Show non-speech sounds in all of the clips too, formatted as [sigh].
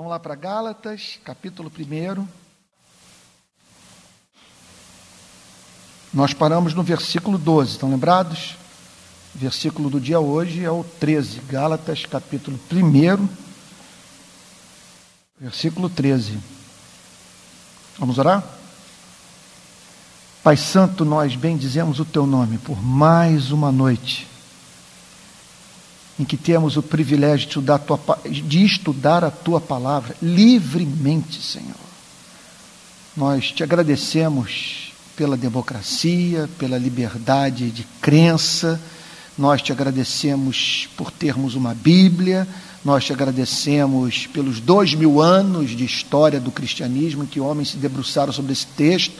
Vamos lá para Gálatas, capítulo 1. Nós paramos no versículo 12, estão lembrados? O versículo do dia hoje é o 13, Gálatas, capítulo 1, versículo 13. Vamos orar? Pai Santo, nós bendizemos o teu nome por mais uma noite em que temos o privilégio de estudar, tua, de estudar a tua palavra livremente, Senhor. Nós te agradecemos pela democracia, pela liberdade de crença, nós te agradecemos por termos uma Bíblia, nós te agradecemos pelos dois mil anos de história do cristianismo em que homens se debruçaram sobre esse texto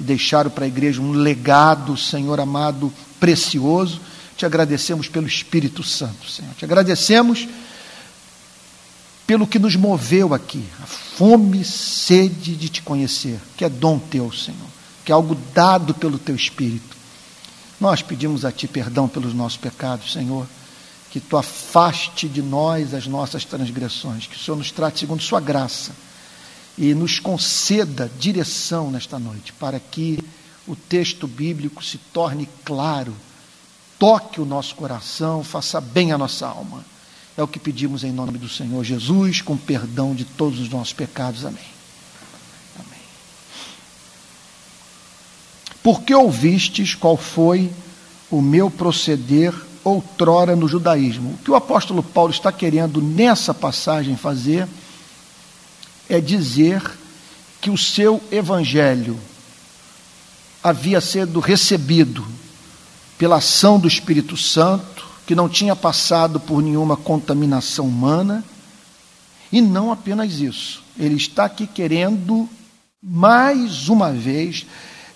e deixaram para a igreja um legado, Senhor amado, precioso. Te agradecemos pelo Espírito Santo, Senhor. Te agradecemos pelo que nos moveu aqui, a fome, sede de te conhecer, que é dom teu, Senhor, que é algo dado pelo teu Espírito. Nós pedimos a ti perdão pelos nossos pecados, Senhor, que tu afaste de nós as nossas transgressões, que o Senhor nos trate segundo sua graça e nos conceda direção nesta noite, para que o texto bíblico se torne claro toque o nosso coração, faça bem a nossa alma. É o que pedimos em nome do Senhor Jesus, com perdão de todos os nossos pecados. Amém. Amém. Porque ouvistes qual foi o meu proceder outrora no judaísmo? O que o apóstolo Paulo está querendo nessa passagem fazer é dizer que o seu evangelho havia sido recebido pela ação do Espírito Santo, que não tinha passado por nenhuma contaminação humana, e não apenas isso, ele está aqui querendo, mais uma vez,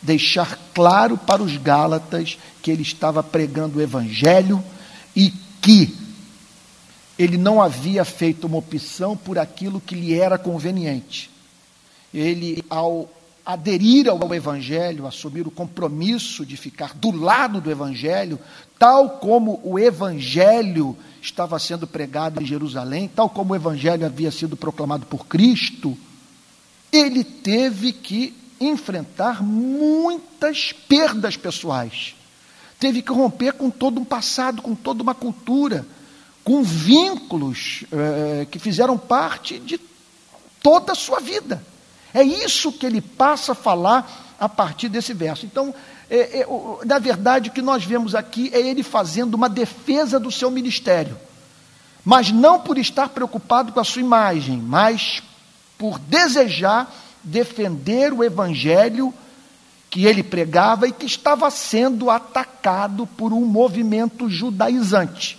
deixar claro para os Gálatas que ele estava pregando o Evangelho e que ele não havia feito uma opção por aquilo que lhe era conveniente. Ele, ao aderir ao Evangelho, assumir o compromisso de ficar do lado do Evangelho, tal como o Evangelho estava sendo pregado em Jerusalém, tal como o Evangelho havia sido proclamado por Cristo, ele teve que enfrentar muitas perdas pessoais. Teve que romper com todo um passado, com toda uma cultura, com vínculos eh, que fizeram parte de toda a sua vida. É isso que ele passa a falar a partir desse verso. Então, é, é, na verdade, o que nós vemos aqui é ele fazendo uma defesa do seu ministério, mas não por estar preocupado com a sua imagem, mas por desejar defender o evangelho que ele pregava e que estava sendo atacado por um movimento judaizante.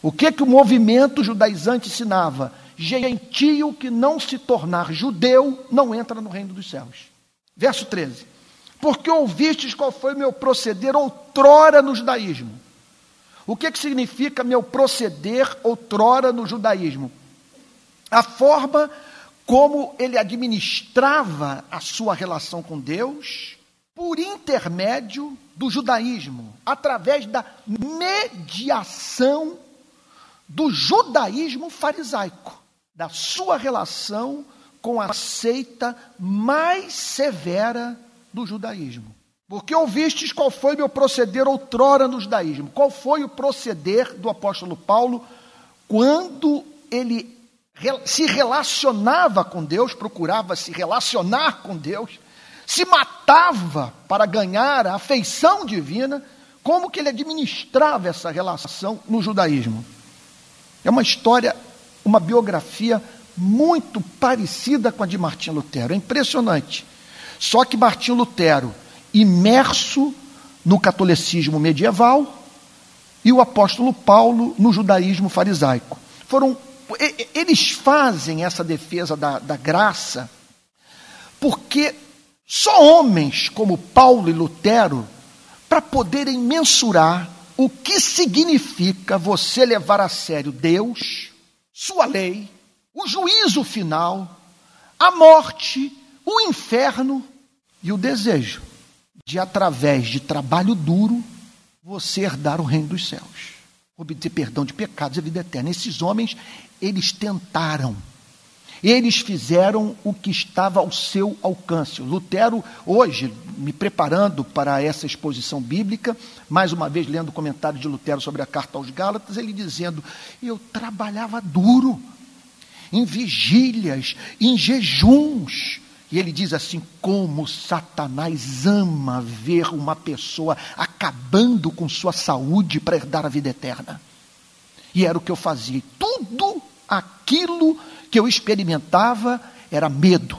O que que o movimento judaizante ensinava? Gentio que não se tornar judeu não entra no reino dos céus. Verso 13. Porque ouvistes qual foi o meu proceder outrora no judaísmo. O que, que significa meu proceder outrora no judaísmo? A forma como ele administrava a sua relação com Deus por intermédio do judaísmo, através da mediação do judaísmo farisaico da sua relação com a seita mais severa do judaísmo. Porque ouvistes qual foi meu proceder outrora no judaísmo? Qual foi o proceder do apóstolo Paulo quando ele se relacionava com Deus, procurava se relacionar com Deus, se matava para ganhar a afeição divina, como que ele administrava essa relação no judaísmo? É uma história uma biografia muito parecida com a de Martinho Lutero. É impressionante. Só que Martinho Lutero, imerso no catolicismo medieval, e o apóstolo Paulo no judaísmo farisaico. Foram, eles fazem essa defesa da, da graça porque só homens como Paulo e Lutero, para poderem mensurar o que significa você levar a sério Deus, sua lei, o juízo final, a morte, o inferno e o desejo de, através de trabalho duro, você herdar o reino dos céus, obter perdão de pecados e vida eterna. Esses homens, eles tentaram, Eles fizeram o que estava ao seu alcance. Lutero, hoje, me preparando para essa exposição bíblica, mais uma vez lendo o comentário de Lutero sobre a carta aos Gálatas, ele dizendo: Eu trabalhava duro, em vigílias, em jejuns. E ele diz assim: como Satanás ama ver uma pessoa acabando com sua saúde para herdar a vida eterna. E era o que eu fazia. Tudo aquilo que eu experimentava era medo,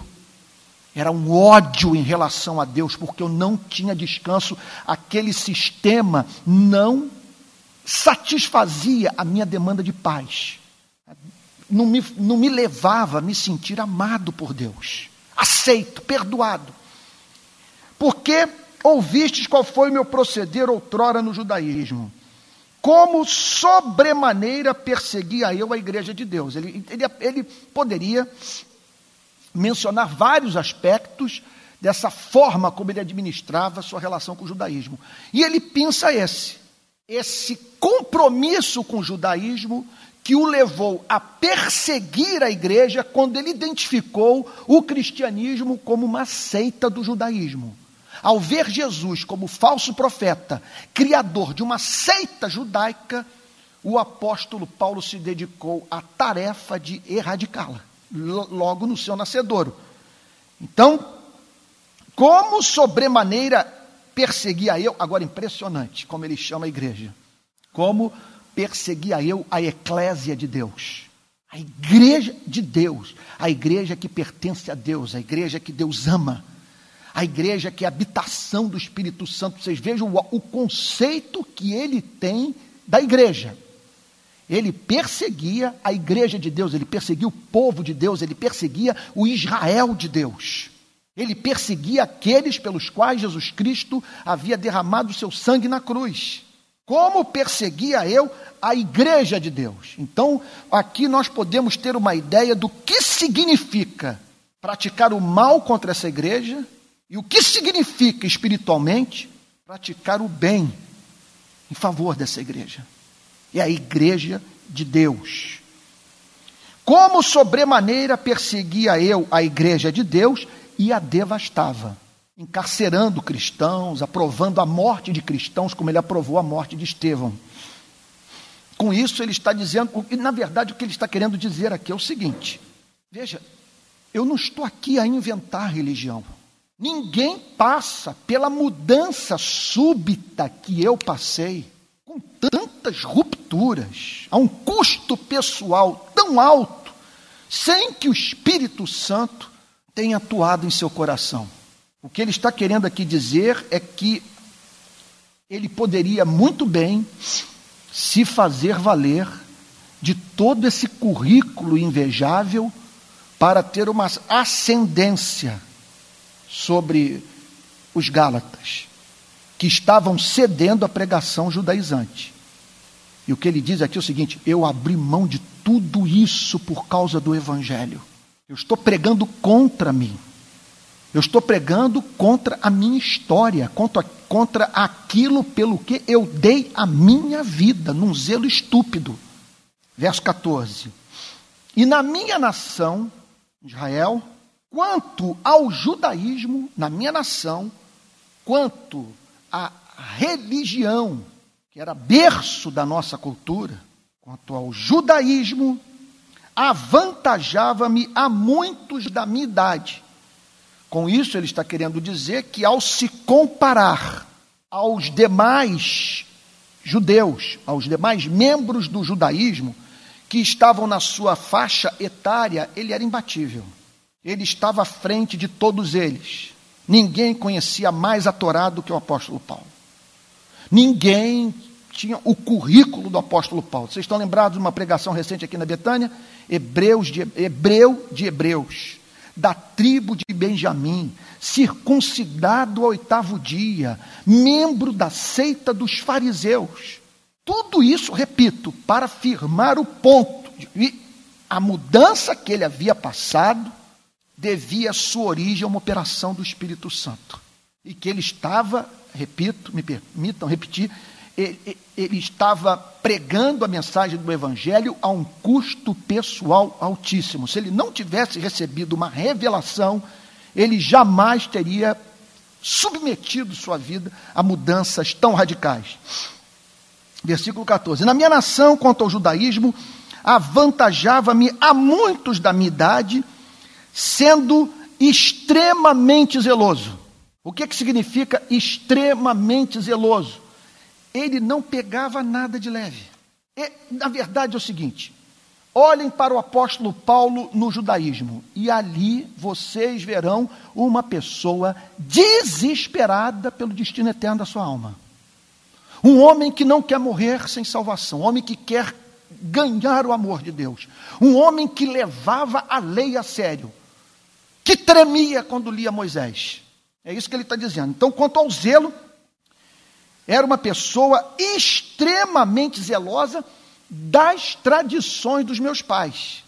era um ódio em relação a Deus, porque eu não tinha descanso, aquele sistema não satisfazia a minha demanda de paz, não me, não me levava a me sentir amado por Deus, aceito, perdoado. Porque ouvistes qual foi o meu proceder outrora no judaísmo como sobremaneira perseguia eu a igreja de Deus. Ele, ele, ele poderia mencionar vários aspectos dessa forma como ele administrava sua relação com o judaísmo. E ele pensa esse, esse compromisso com o judaísmo que o levou a perseguir a igreja quando ele identificou o cristianismo como uma seita do judaísmo. Ao ver Jesus como falso profeta, criador de uma seita judaica, o apóstolo Paulo se dedicou à tarefa de erradicá-la, logo no seu nascedouro. Então, como sobremaneira perseguia eu, agora impressionante, como ele chama a igreja, como perseguia eu a eclésia de Deus, a igreja de Deus, a igreja que pertence a Deus, a igreja que Deus ama a igreja que é a habitação do Espírito Santo. Vocês vejam o, o conceito que ele tem da igreja. Ele perseguia a igreja de Deus, ele perseguia o povo de Deus, ele perseguia o Israel de Deus. Ele perseguia aqueles pelos quais Jesus Cristo havia derramado o seu sangue na cruz. Como perseguia eu a igreja de Deus? Então, aqui nós podemos ter uma ideia do que significa praticar o mal contra essa igreja e o que significa espiritualmente praticar o bem em favor dessa igreja? É a igreja de Deus. Como sobremaneira perseguia eu a igreja de Deus e a devastava, encarcerando cristãos, aprovando a morte de cristãos, como ele aprovou a morte de Estevão. Com isso, ele está dizendo, e na verdade o que ele está querendo dizer aqui é o seguinte: veja, eu não estou aqui a inventar religião. Ninguém passa pela mudança súbita que eu passei, com tantas rupturas, a um custo pessoal tão alto, sem que o Espírito Santo tenha atuado em seu coração. O que ele está querendo aqui dizer é que ele poderia muito bem se fazer valer de todo esse currículo invejável para ter uma ascendência sobre os Gálatas, que estavam cedendo à pregação judaizante. E o que ele diz aqui é o seguinte: eu abri mão de tudo isso por causa do Evangelho. Eu estou pregando contra mim. Eu estou pregando contra a minha história, contra, contra aquilo pelo que eu dei a minha vida, num zelo estúpido. Verso 14. E na minha nação, Israel, quanto ao judaísmo na minha nação, quanto à religião, que era berço da nossa cultura, quanto ao judaísmo, avantajava-me a muitos da minha idade. Com isso, ele está querendo dizer que, ao se comparar aos demais judeus, aos demais membros do judaísmo, que estavam na sua faixa etária, ele era imbatível. Ele estava à frente de todos eles. Ninguém conhecia mais a Torá do que o apóstolo Paulo. Ninguém tinha o currículo do apóstolo Paulo. Vocês estão lembrados de uma pregação recente aqui na Betânia? Hebreus de, Hebreu de Hebreus, da tribo de Benjamim, circuncidado ao oitavo dia, membro da seita dos fariseus. Tudo isso, repito, para firmar o ponto de a mudança que ele havia passado devia sua origem a uma operação do Espírito Santo. E que ele estava, repito, me permitam repetir, ele, ele estava pregando a mensagem do Evangelho a um custo pessoal altíssimo. Se ele não tivesse recebido uma revelação, ele jamais teria submetido sua vida a mudanças tão radicais. Versículo 14: Na minha nação, quanto ao judaísmo, avantajava-me a muitos da minha idade, sendo extremamente zeloso. O que, que significa extremamente zeloso? Ele não pegava nada de leve. E, na verdade é o seguinte: olhem para o apóstolo Paulo no judaísmo, e ali vocês verão uma pessoa desesperada pelo destino eterno da sua alma. Um homem que não quer morrer sem salvação, um homem que quer ganhar o amor de Deus, um homem que levava a lei a sério, que tremia quando lia Moisés. É isso que ele está dizendo. Então, quanto ao zelo, era uma pessoa extremamente zelosa das tradições dos meus pais.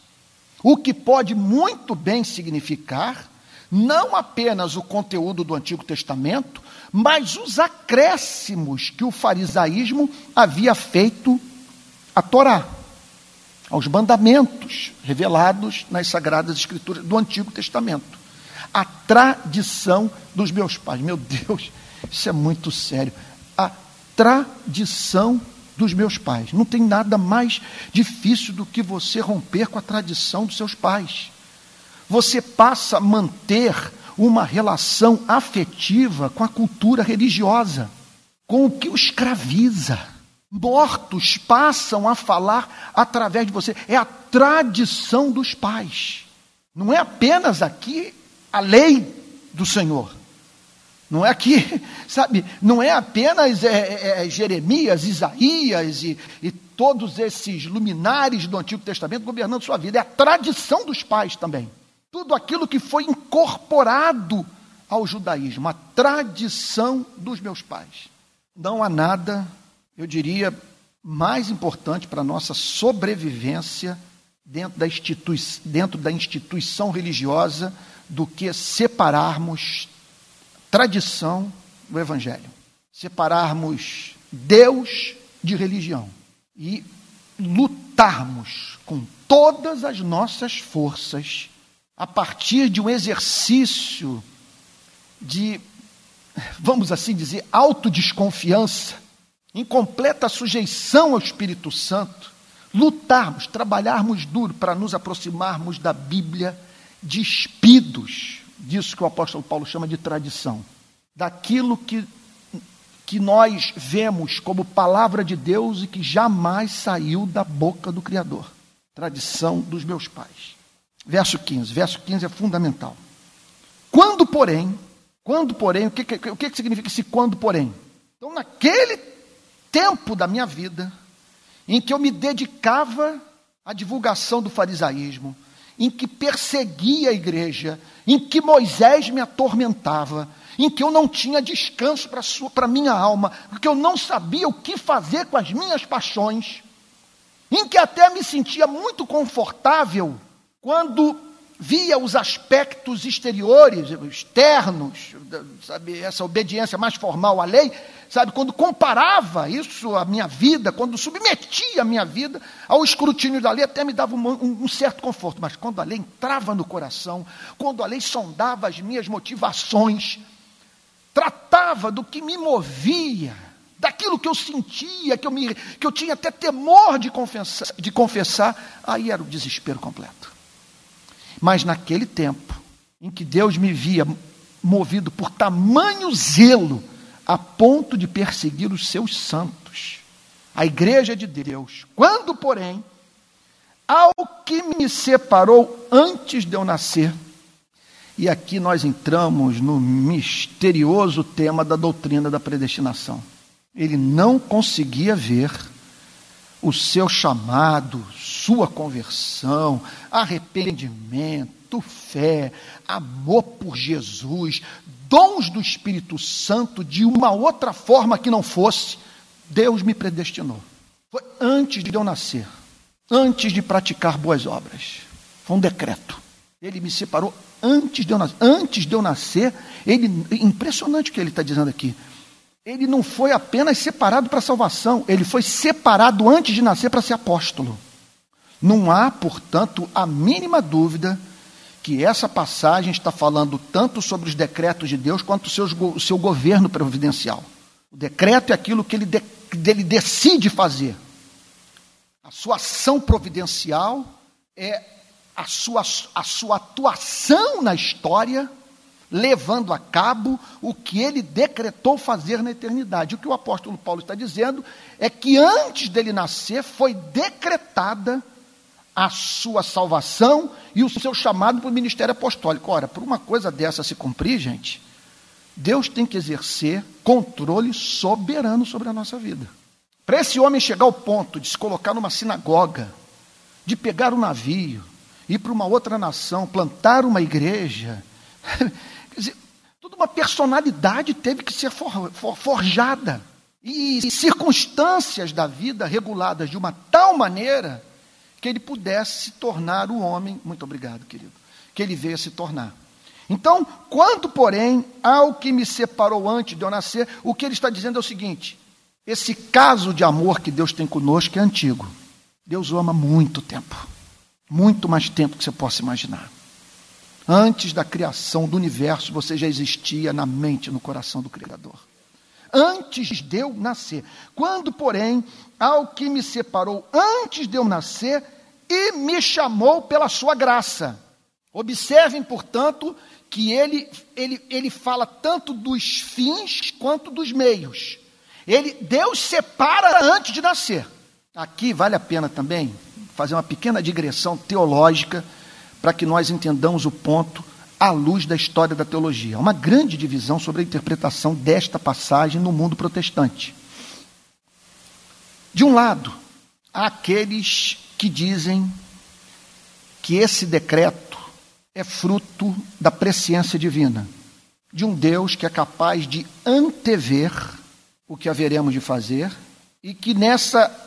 O que pode muito bem significar não apenas o conteúdo do Antigo Testamento, mas os acréscimos que o farisaísmo havia feito à Torá, aos mandamentos revelados nas Sagradas Escrituras do Antigo Testamento. A tradição dos meus pais. Meu Deus, isso é muito sério. A tradição dos meus pais. Não tem nada mais difícil do que você romper com a tradição dos seus pais. Você passa a manter uma relação afetiva com a cultura religiosa, com o que o escraviza. Mortos passam a falar através de você. É a tradição dos pais. Não é apenas aqui a lei do Senhor. Não é aqui, [laughs] sabe, não é apenas é, é, é, Jeremias, Isaías e, e todos esses luminares do Antigo Testamento governando sua vida, é a tradição dos pais também. Tudo aquilo que foi incorporado ao judaísmo, a tradição dos meus pais. Não há nada, eu diria, mais importante para a nossa sobrevivência dentro da, institui dentro da instituição religiosa do que separarmos tradição do Evangelho, separarmos Deus de religião e lutarmos com todas as nossas forças a partir de um exercício de, vamos assim dizer, autodesconfiança, em completa sujeição ao Espírito Santo, lutarmos, trabalharmos duro para nos aproximarmos da Bíblia despidos disso que o apóstolo Paulo chama de tradição, daquilo que, que nós vemos como palavra de Deus e que jamais saiu da boca do Criador. Tradição dos meus pais. Verso 15. Verso 15 é fundamental. Quando, porém, quando, porém, o que, o que significa esse quando, porém? Então, naquele tempo da minha vida, em que eu me dedicava à divulgação do farisaísmo, em que perseguia a igreja, em que Moisés me atormentava, em que eu não tinha descanso para a minha alma, porque eu não sabia o que fazer com as minhas paixões, em que até me sentia muito confortável quando via os aspectos exteriores, externos, sabe, essa obediência mais formal à lei, sabe, quando comparava isso à minha vida, quando submetia a minha vida ao escrutínio da lei, até me dava um, um, um certo conforto, mas quando a lei entrava no coração, quando a lei sondava as minhas motivações, tratava do que me movia, daquilo que eu sentia, que eu, me, que eu tinha até temor de confessar, de confessar, aí era o desespero completo. Mas naquele tempo, em que Deus me via movido por tamanho zelo, a ponto de perseguir os seus santos, a igreja de Deus, quando, porém, ao que me separou antes de eu nascer, e aqui nós entramos no misterioso tema da doutrina da predestinação. Ele não conseguia ver o seu chamado, sua conversão, arrependimento, fé, amor por Jesus, dons do Espírito Santo de uma outra forma que não fosse, Deus me predestinou. Foi antes de eu nascer, antes de praticar boas obras. Foi um decreto. Ele me separou antes de eu nascer. Antes de eu nascer, ele, impressionante o que ele está dizendo aqui. Ele não foi apenas separado para salvação, ele foi separado antes de nascer para ser apóstolo. Não há, portanto, a mínima dúvida que essa passagem está falando tanto sobre os decretos de Deus quanto o seu, o seu governo providencial. O decreto é aquilo que ele, de, ele decide fazer. A sua ação providencial é a sua, a sua atuação na história levando a cabo o que ele decretou fazer na eternidade. O que o apóstolo Paulo está dizendo é que antes dele nascer foi decretada a sua salvação e o seu chamado para o ministério apostólico. Ora, por uma coisa dessa se cumprir, gente, Deus tem que exercer controle soberano sobre a nossa vida. Para esse homem chegar ao ponto de se colocar numa sinagoga, de pegar um navio, ir para uma outra nação, plantar uma igreja, [laughs] Quer dizer, toda uma personalidade teve que ser for, for, forjada. E circunstâncias da vida reguladas de uma tal maneira que ele pudesse se tornar o homem. Muito obrigado, querido. Que ele veio a se tornar. Então, quanto, porém, ao que me separou antes de eu nascer, o que ele está dizendo é o seguinte: esse caso de amor que Deus tem conosco é antigo. Deus o ama muito tempo. Muito mais tempo que você possa imaginar. Antes da criação do universo, você já existia na mente, no coração do Criador. Antes de eu nascer. Quando, porém, ao que me separou antes de eu nascer e me chamou pela sua graça. Observem, portanto, que ele, ele, ele fala tanto dos fins quanto dos meios. Ele, Deus separa antes de nascer. Aqui vale a pena também fazer uma pequena digressão teológica para que nós entendamos o ponto à luz da história da teologia. Há uma grande divisão sobre a interpretação desta passagem no mundo protestante. De um lado, há aqueles que dizem que esse decreto é fruto da presciência divina, de um Deus que é capaz de antever o que haveremos de fazer e que nessa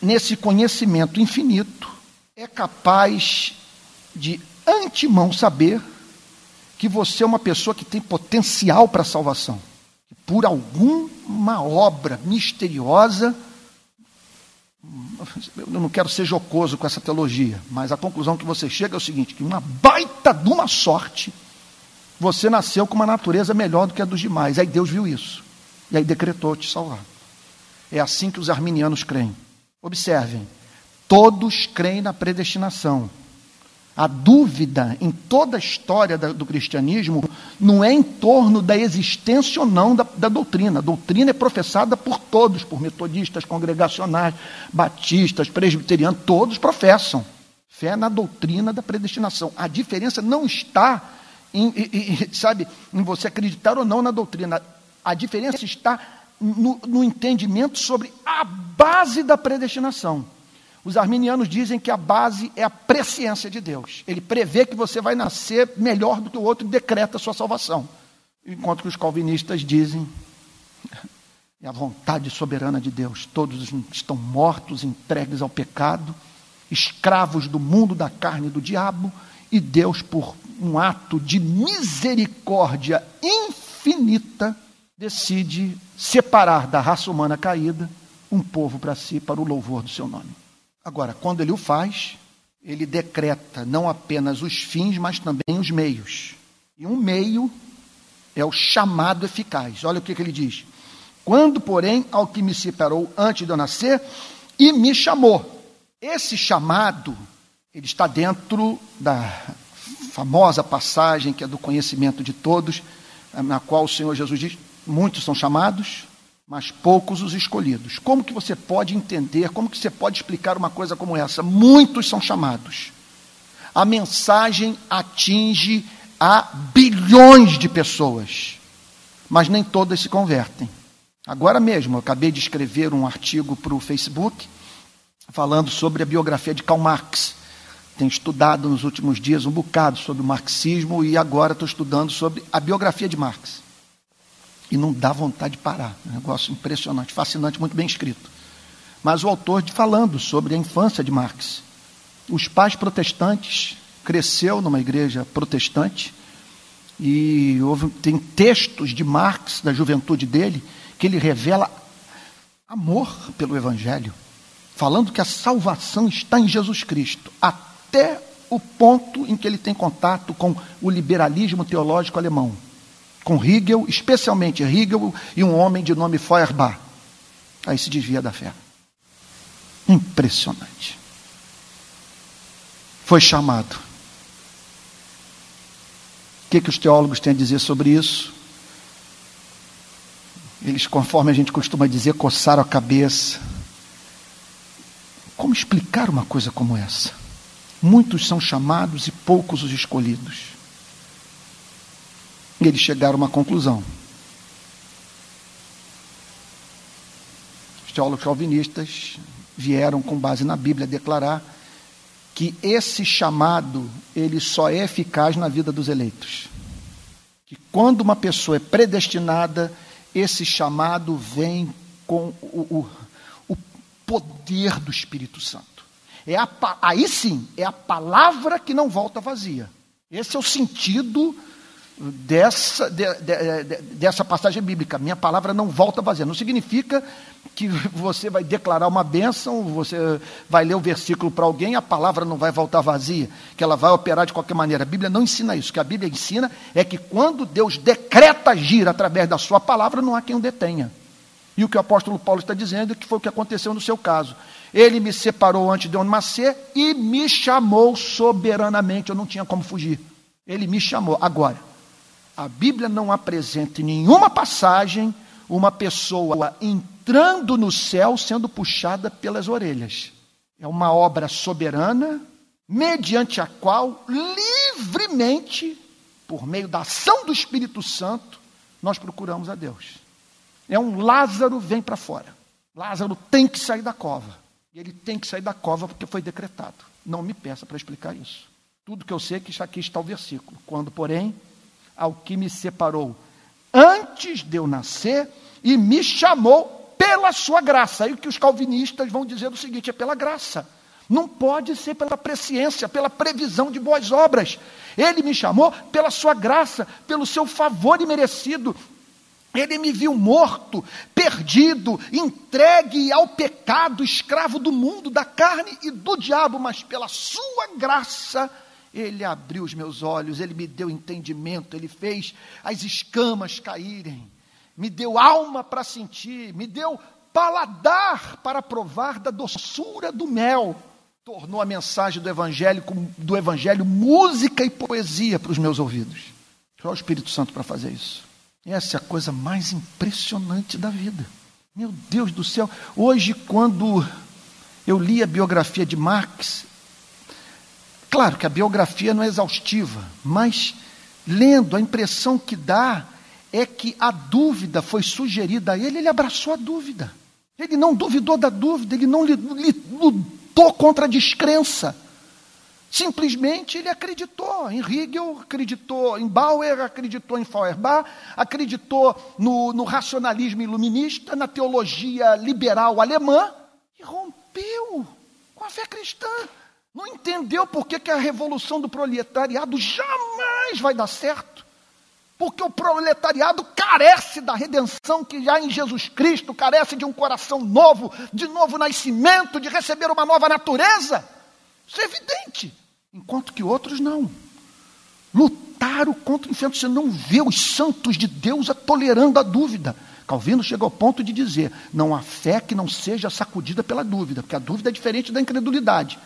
nesse conhecimento infinito é capaz de antemão saber que você é uma pessoa que tem potencial para salvação. Por alguma obra misteriosa, eu não quero ser jocoso com essa teologia, mas a conclusão que você chega é o seguinte: que uma baita de uma sorte, você nasceu com uma natureza melhor do que a dos demais. Aí Deus viu isso. E aí decretou te salvar. É assim que os arminianos creem. Observem, todos creem na predestinação a dúvida em toda a história do cristianismo não é em torno da existência ou não da, da, doutrina. A doutrina é professada por todos, por metodistas, congregacionais, batistas, presbiterianos, todos professam. Fé na doutrina da predestinação. A diferença não está em, em, sabe, em você acreditar ou não na doutrina. A diferença está no, no entendimento sobre a base da predestinação. Os arminianos dizem que a base é a presciência de Deus. Ele prevê que você vai nascer melhor do que o outro e decreta a sua salvação. Enquanto que os calvinistas dizem é a vontade soberana de Deus. Todos estão mortos, entregues ao pecado, escravos do mundo da carne e do diabo, e Deus, por um ato de misericórdia infinita, decide separar da raça humana caída um povo para si, para o louvor do seu nome. Agora, quando ele o faz, ele decreta não apenas os fins, mas também os meios. E um meio é o chamado eficaz. Olha o que, que ele diz. Quando, porém, ao que me separou antes de eu nascer e me chamou. Esse chamado, ele está dentro da famosa passagem que é do conhecimento de todos, na qual o Senhor Jesus diz: muitos são chamados, mas poucos os escolhidos. Como que você pode entender, como que você pode explicar uma coisa como essa? Muitos são chamados. A mensagem atinge a bilhões de pessoas, mas nem todas se convertem. Agora mesmo, eu acabei de escrever um artigo para o Facebook falando sobre a biografia de Karl Marx. Tenho estudado nos últimos dias um bocado sobre o marxismo e agora estou estudando sobre a biografia de Marx e não dá vontade de parar. É um negócio impressionante, fascinante, muito bem escrito. Mas o autor falando sobre a infância de Marx. Os pais protestantes, cresceu numa igreja protestante, e houve, tem textos de Marx, da juventude dele, que ele revela amor pelo Evangelho, falando que a salvação está em Jesus Cristo, até o ponto em que ele tem contato com o liberalismo teológico alemão, com Hegel, especialmente Hegel e um homem de nome Feuerbach. Aí se desvia da fé. Impressionante. Foi chamado. O que, que os teólogos têm a dizer sobre isso? Eles, conforme a gente costuma dizer, coçaram a cabeça. Como explicar uma coisa como essa? Muitos são chamados e poucos os escolhidos. E eles chegaram a uma conclusão. Os teólogos calvinistas vieram com base na Bíblia declarar que esse chamado ele só é eficaz na vida dos eleitos. Que quando uma pessoa é predestinada, esse chamado vem com o, o, o poder do Espírito Santo. É a, aí sim, é a palavra que não volta vazia. Esse é o sentido dessa, de, de, de, dessa passagem bíblica. Minha palavra não volta vazia. Não significa que você vai declarar uma bênção, você vai ler o versículo para alguém, a palavra não vai voltar vazia, que ela vai operar de qualquer maneira. A Bíblia não ensina isso. O que a Bíblia ensina é que quando Deus decreta agir através da sua palavra, não há quem o detenha. E o que o apóstolo Paulo está dizendo é que foi o que aconteceu no seu caso. Ele me separou antes de eu nascer e me chamou soberanamente. Eu não tinha como fugir. Ele me chamou. Agora, a Bíblia não apresenta em nenhuma passagem uma pessoa entrando no céu sendo puxada pelas orelhas. É uma obra soberana, mediante a qual, livremente, por meio da ação do Espírito Santo, nós procuramos a Deus. É um Lázaro vem para fora. Lázaro tem que sair da cova. E ele tem que sair da cova porque foi decretado. Não me peça para explicar isso. Tudo que eu sei é que aqui está o versículo. Quando, porém, ao que me separou antes de eu nascer e me chamou pela sua graça. Aí o que os calvinistas vão dizer é o seguinte: é pela graça. Não pode ser pela presciência, pela previsão de boas obras. Ele me chamou pela sua graça, pelo seu favor imerecido, ele me viu morto, perdido, entregue ao pecado, escravo do mundo, da carne e do diabo, mas pela sua graça, ele abriu os meus olhos, ele me deu entendimento, ele fez as escamas caírem, me deu alma para sentir, me deu paladar para provar da doçura do mel. Tornou a mensagem do evangelho, do evangelho música e poesia para os meus ouvidos. Só o Espírito Santo para fazer isso. Essa é a coisa mais impressionante da vida. Meu Deus do céu, hoje, quando eu li a biografia de Marx, claro que a biografia não é exaustiva, mas lendo, a impressão que dá é que a dúvida foi sugerida a ele, ele abraçou a dúvida. Ele não duvidou da dúvida, ele não lutou contra a descrença. Simplesmente ele acreditou em Hegel, acreditou em Bauer, acreditou em Feuerbach, acreditou no, no racionalismo iluminista, na teologia liberal alemã e rompeu com a fé cristã. Não entendeu por que, que a revolução do proletariado jamais vai dar certo. Porque o proletariado carece da redenção que já em Jesus Cristo, carece de um coração novo, de novo nascimento, de receber uma nova natureza. Isso é evidente enquanto que outros não. Lutaram contra o inferno. Você não vê os santos de Deus tolerando a dúvida. Calvino chega ao ponto de dizer: não há fé que não seja sacudida pela dúvida, porque a dúvida é diferente da incredulidade.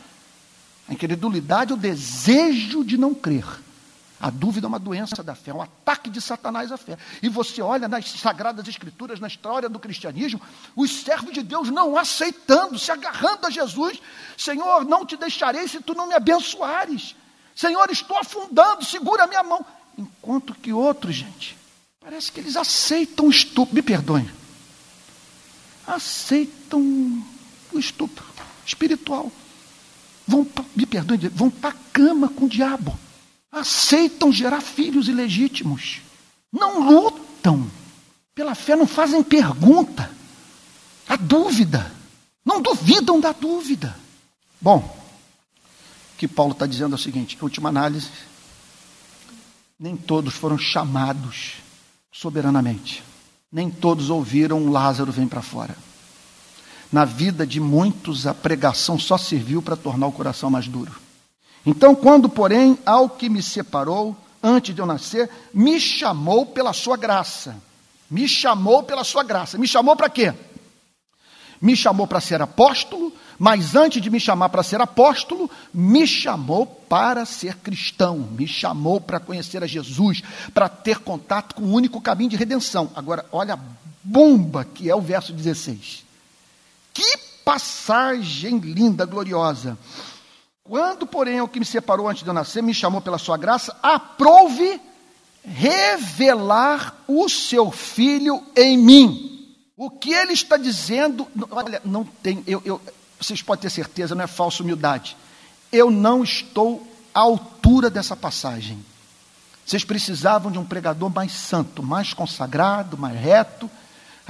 A incredulidade é o desejo de não crer. A dúvida é uma doença da fé, é um ataque de Satanás à fé. E você olha nas sagradas escrituras, na história do cristianismo, os servos de Deus não aceitando, se agarrando a Jesus. Senhor, não te deixarei se tu não me abençoares. Senhor, estou afundando, segura a minha mão. Enquanto que outros, gente, parece que eles aceitam o estupro. Me perdoem. Aceitam o estupro espiritual. Vão, me perdoem, vão para a cama com o diabo aceitam gerar filhos ilegítimos, não lutam pela fé, não fazem pergunta, a dúvida, não duvidam da dúvida. Bom, o que Paulo está dizendo é o seguinte: última análise, nem todos foram chamados soberanamente. Nem todos ouviram Lázaro vem para fora. Na vida de muitos, a pregação só serviu para tornar o coração mais duro. Então, quando, porém, ao que me separou, antes de eu nascer, me chamou pela sua graça. Me chamou pela sua graça. Me chamou para quê? Me chamou para ser apóstolo, mas antes de me chamar para ser apóstolo, me chamou para ser cristão, me chamou para conhecer a Jesus, para ter contato com o único caminho de redenção. Agora, olha a bomba que é o verso 16. Que passagem linda, gloriosa. Quando, porém, o que me separou antes de eu nascer, me chamou pela sua graça, aprove revelar o seu filho em mim. O que ele está dizendo, olha, não tem, eu, eu, vocês podem ter certeza, não é falsa humildade. Eu não estou à altura dessa passagem. Vocês precisavam de um pregador mais santo, mais consagrado, mais reto,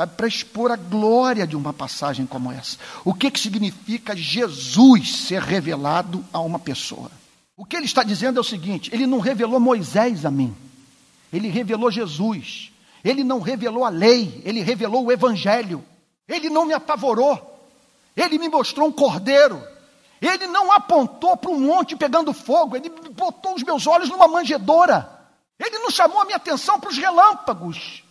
para expor a glória de uma passagem como essa. O que, que significa Jesus ser revelado a uma pessoa? O que ele está dizendo é o seguinte: ele não revelou Moisés a mim, ele revelou Jesus. Ele não revelou a lei, ele revelou o evangelho. Ele não me apavorou. Ele me mostrou um cordeiro. Ele não apontou para um monte pegando fogo, ele botou os meus olhos numa manjedoura. Ele não chamou a minha atenção para os relâmpagos.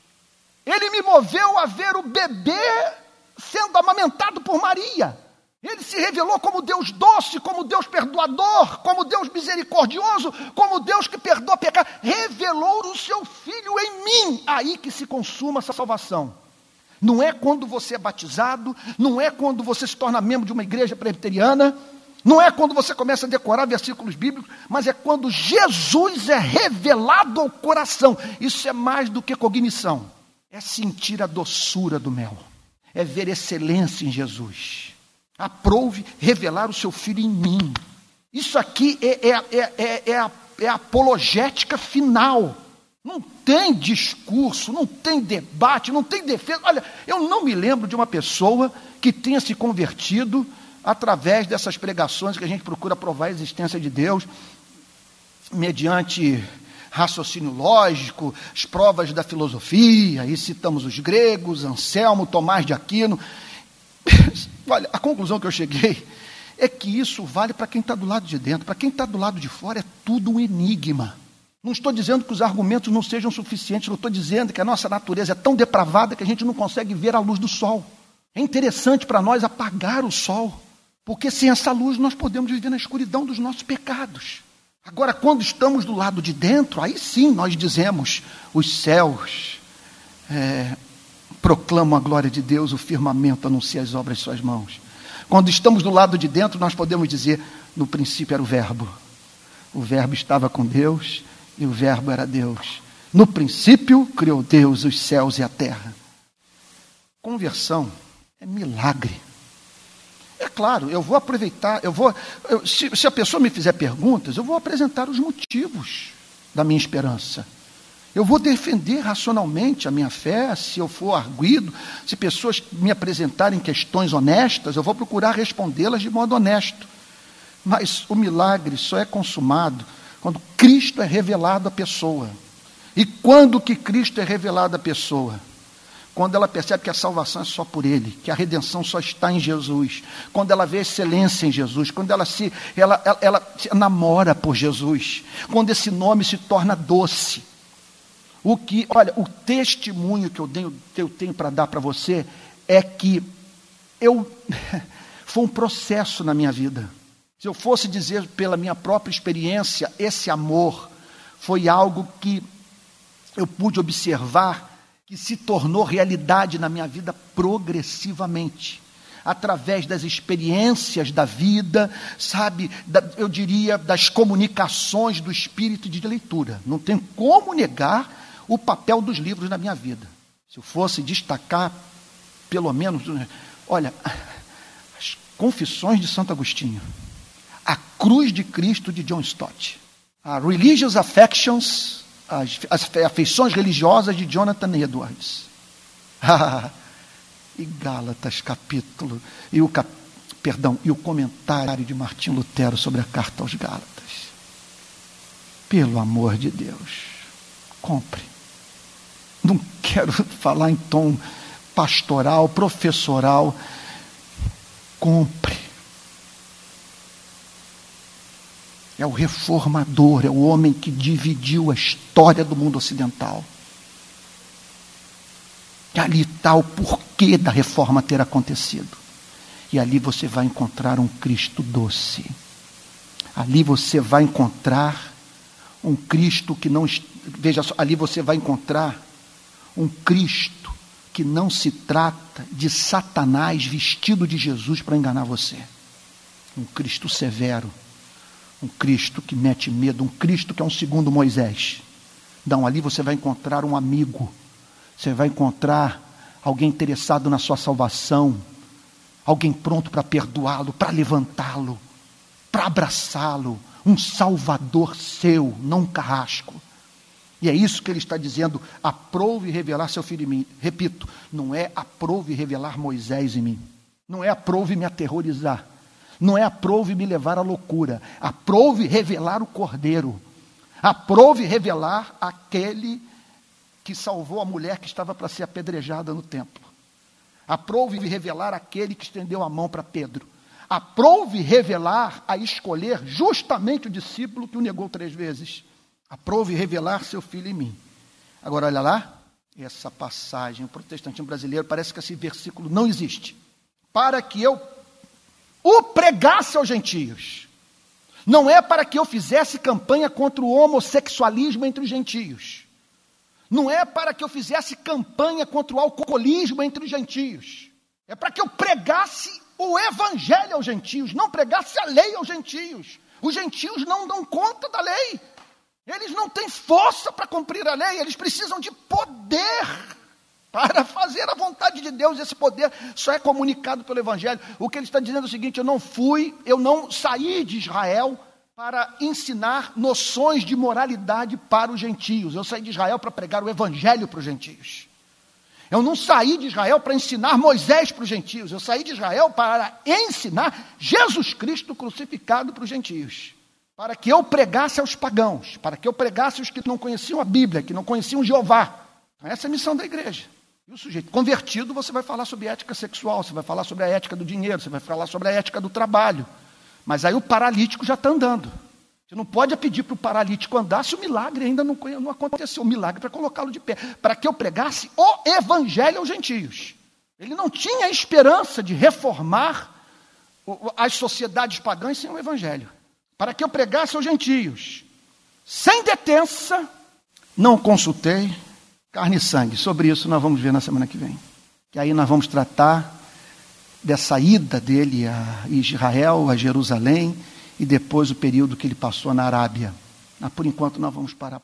Ele me moveu a ver o bebê sendo amamentado por Maria. Ele se revelou como Deus doce, como Deus perdoador, como Deus misericordioso, como Deus que perdoa pecado. Revelou o seu filho em mim. Aí que se consuma essa salvação. Não é quando você é batizado, não é quando você se torna membro de uma igreja presbiteriana, não é quando você começa a decorar versículos bíblicos, mas é quando Jesus é revelado ao coração. Isso é mais do que cognição, é sentir a doçura do mel, é ver excelência em Jesus. Aprove revelar o seu filho em mim. Isso aqui é, é, é, é, a, é a apologética final. Não tem discurso, não tem debate, não tem defesa. Olha, eu não me lembro de uma pessoa que tenha se convertido através dessas pregações que a gente procura provar a existência de Deus, mediante raciocínio lógico, as provas da filosofia, aí citamos os gregos, Anselmo, Tomás de Aquino. [laughs] Olha, a conclusão que eu cheguei é que isso vale para quem está do lado de dentro, para quem está do lado de fora é tudo um enigma. Não estou dizendo que os argumentos não sejam suficientes, não estou dizendo que a nossa natureza é tão depravada que a gente não consegue ver a luz do sol. É interessante para nós apagar o sol, porque sem essa luz nós podemos viver na escuridão dos nossos pecados. Agora, quando estamos do lado de dentro, aí sim nós dizemos: os céus é, proclamam a glória de Deus, o firmamento anuncia as obras de suas mãos. Quando estamos do lado de dentro, nós podemos dizer: no princípio era o Verbo, o Verbo estava com Deus e o Verbo era Deus. No princípio, criou Deus os céus e a terra. Conversão é milagre. É claro, eu vou aproveitar, eu vou. Eu, se, se a pessoa me fizer perguntas, eu vou apresentar os motivos da minha esperança. Eu vou defender racionalmente a minha fé, se eu for arguído, se pessoas me apresentarem questões honestas, eu vou procurar respondê-las de modo honesto. Mas o milagre só é consumado quando Cristo é revelado à pessoa. E quando que Cristo é revelado à pessoa? Quando ela percebe que a salvação é só por Ele, que a redenção só está em Jesus, quando ela vê excelência em Jesus, quando ela se, ela, ela, ela se namora por Jesus, quando esse nome se torna doce. O que, olha, o testemunho que eu tenho, eu tenho para dar para você é que eu [laughs] foi um processo na minha vida. Se eu fosse dizer pela minha própria experiência, esse amor foi algo que eu pude observar que se tornou realidade na minha vida progressivamente. Através das experiências da vida, sabe, da, eu diria, das comunicações do espírito de leitura. Não tem como negar o papel dos livros na minha vida. Se eu fosse destacar, pelo menos, olha, as Confissões de Santo Agostinho a Cruz de Cristo de John Stott. A Religious Affections, as, as afeições religiosas de Jonathan Edwards. [laughs] e Gálatas capítulo e o cap, perdão, e o comentário de Martim Lutero sobre a carta aos Gálatas. Pelo amor de Deus, compre. Não quer quero [laughs] falar em tom pastoral, professoral. Compre. É o reformador, é o homem que dividiu a história do mundo ocidental. E ali está o porquê da reforma ter acontecido. E ali você vai encontrar um Cristo doce. Ali você vai encontrar um Cristo que não. Veja só, ali você vai encontrar um Cristo que não se trata de Satanás vestido de Jesus para enganar você. Um Cristo severo. Um Cristo que mete medo. Um Cristo que é um segundo Moisés. Não, ali você vai encontrar um amigo. Você vai encontrar alguém interessado na sua salvação. Alguém pronto para perdoá-lo, para levantá-lo, para abraçá-lo um Salvador seu, não um carrasco. E é isso que ele está dizendo: aprove revelar seu filho em mim. Repito, não é aprove revelar Moisés em mim. Não é aprove me aterrorizar. Não é aprove me levar à loucura. Aprove revelar o cordeiro. Aprove revelar aquele que salvou a mulher que estava para ser apedrejada no templo. Aprove revelar aquele que estendeu a mão para Pedro aprouve revelar a escolher justamente o discípulo que o negou três vezes. Aprouve revelar seu filho em mim. Agora, olha lá, essa passagem, o protestantismo brasileiro, parece que esse versículo não existe. Para que eu o pregasse aos gentios. Não é para que eu fizesse campanha contra o homossexualismo entre os gentios. Não é para que eu fizesse campanha contra o alcoolismo entre os gentios. É para que eu pregasse o evangelho aos gentios, não pregasse a lei aos gentios. Os gentios não dão conta da lei. Eles não têm força para cumprir a lei, eles precisam de poder para fazer a vontade de Deus. Esse poder só é comunicado pelo evangelho. O que ele está dizendo é o seguinte: eu não fui, eu não saí de Israel para ensinar noções de moralidade para os gentios. Eu saí de Israel para pregar o evangelho para os gentios. Eu não saí de Israel para ensinar Moisés para os gentios, eu saí de Israel para ensinar Jesus Cristo crucificado para os gentios. Para que eu pregasse aos pagãos, para que eu pregasse os que não conheciam a Bíblia, que não conheciam Jeová. Então, essa é a missão da igreja. E o sujeito convertido, você vai falar sobre ética sexual, você vai falar sobre a ética do dinheiro, você vai falar sobre a ética do trabalho. Mas aí o paralítico já está andando. Você não pode pedir para o paralítico andar se o milagre ainda não, não aconteceu. O milagre para colocá-lo de pé. Para que eu pregasse o evangelho aos gentios. Ele não tinha esperança de reformar as sociedades pagãs sem o evangelho. Para que eu pregasse aos gentios. Sem detença, não consultei carne e sangue. Sobre isso nós vamos ver na semana que vem. Que aí nós vamos tratar dessa ida dele a Israel, a Jerusalém e depois o período que ele passou na Arábia. Mas por enquanto nós vamos parar.